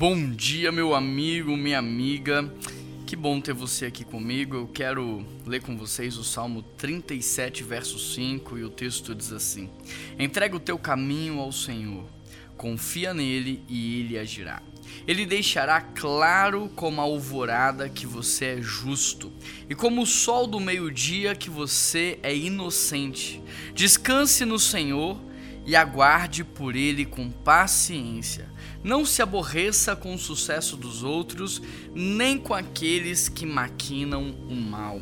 Bom dia, meu amigo, minha amiga. Que bom ter você aqui comigo. Eu quero ler com vocês o Salmo 37, verso 5, e o texto diz assim: Entrega o teu caminho ao Senhor, confia nele e ele agirá. Ele deixará claro como a alvorada que você é justo, e como o sol do meio-dia que você é inocente. Descanse no Senhor e aguarde por ele com paciência. Não se aborreça com o sucesso dos outros, nem com aqueles que maquinam o mal.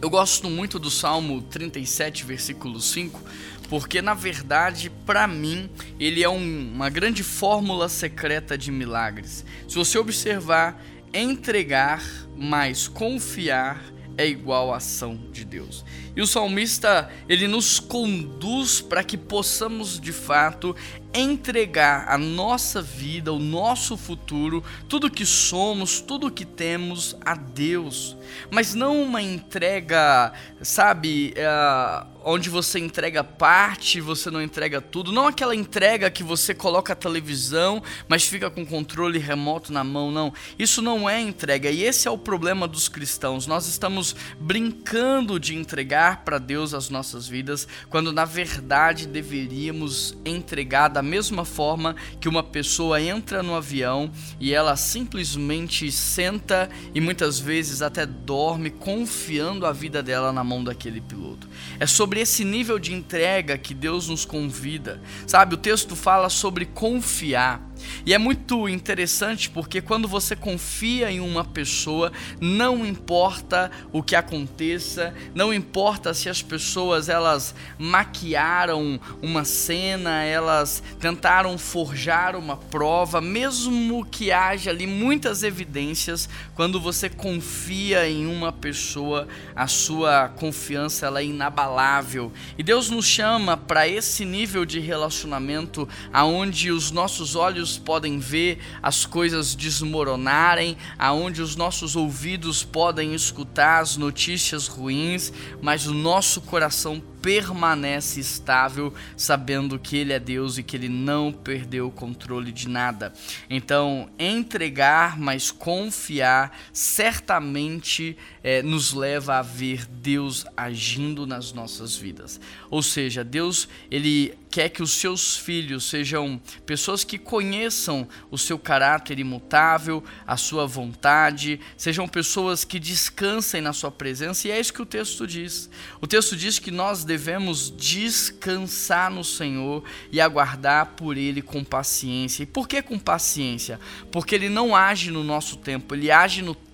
Eu gosto muito do Salmo 37, versículo 5, porque na verdade, para mim, ele é um, uma grande fórmula secreta de milagres. Se você observar, entregar mais confiar é igual à ação de Deus. E o salmista, ele nos conduz para que possamos de fato entregar a nossa vida, o nosso futuro, tudo que somos, tudo que temos a Deus. Mas não uma entrega, sabe, é, onde você entrega parte, você não entrega tudo. Não aquela entrega que você coloca a televisão, mas fica com controle remoto na mão, não. Isso não é entrega. E esse é o problema dos cristãos. Nós estamos brincando de entregar para Deus as nossas vidas, quando na verdade deveríamos entregar da mesma forma que uma pessoa entra no avião e ela simplesmente senta e muitas vezes até dorme confiando a vida dela na mão daquele piloto. É sobre esse nível de entrega que Deus nos convida. Sabe, o texto fala sobre confiar. E é muito interessante porque quando você confia em uma pessoa, não importa o que aconteça, não importa se as pessoas elas maquiaram uma cena, elas tentaram forjar uma prova, mesmo que haja ali muitas evidências, quando você confia em uma pessoa, a sua confiança ela é inabalável. E Deus nos chama para esse nível de relacionamento aonde os nossos olhos podem ver as coisas desmoronarem, aonde os nossos ouvidos podem escutar as notícias ruins, mas o nosso coração permanece estável, sabendo que Ele é Deus e que Ele não perdeu o controle de nada. Então, entregar, mas confiar, certamente é, nos leva a ver Deus agindo nas nossas vidas. Ou seja, Deus ele quer que os seus filhos sejam pessoas que conheçam o seu caráter imutável, a sua vontade, sejam pessoas que descansem na sua presença, e é isso que o texto diz. O texto diz que nós devemos descansar no Senhor e aguardar por Ele com paciência. E por que com paciência? Porque Ele não age no nosso tempo, Ele age no tempo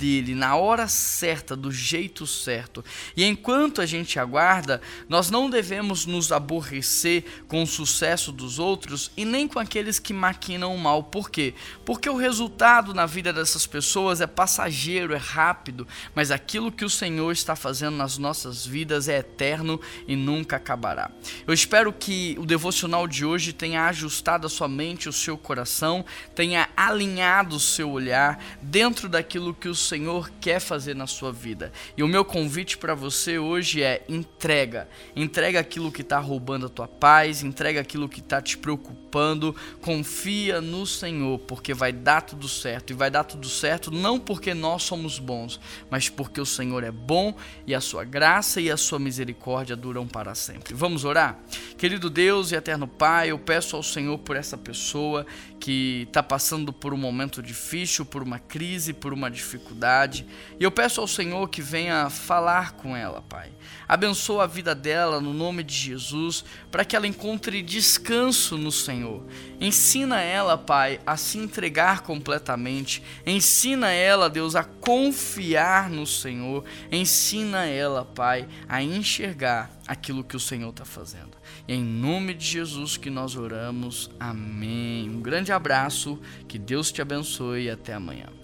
dele, na hora certa, do jeito certo. E enquanto a gente aguarda, nós não devemos nos aborrecer com o sucesso dos outros e nem com aqueles que maquinam o mal. Por quê? Porque o resultado na vida dessas pessoas é passageiro, é rápido, mas aquilo que o Senhor está fazendo nas nossas vidas é eterno e nunca acabará. Eu espero que o devocional de hoje tenha ajustado a sua mente, o seu coração, tenha alinhado o seu olhar dentro daquilo que o Senhor quer fazer na sua vida. E o meu convite para você hoje é entrega. Entrega aquilo que está roubando a tua paz, entrega aquilo que está te preocupando. Confia no Senhor, porque vai dar tudo certo. E vai dar tudo certo não porque nós somos bons, mas porque o Senhor é bom e a sua graça e a sua misericórdia duram para sempre. Vamos orar? Querido Deus e eterno Pai, eu peço ao Senhor por essa pessoa que está passando por um momento difícil, por uma crise, por uma dificuldade. E eu peço ao Senhor que venha falar com ela, Pai. Abençoa a vida dela no nome de Jesus, para que ela encontre descanso no Senhor. Ensina ela, Pai, a se entregar completamente. Ensina ela, Deus, a confiar no Senhor. Ensina ela, Pai, a enxergar aquilo que o Senhor está fazendo. E em nome de Jesus que nós oramos. Amém. Um grande abraço, que Deus te abençoe e até amanhã.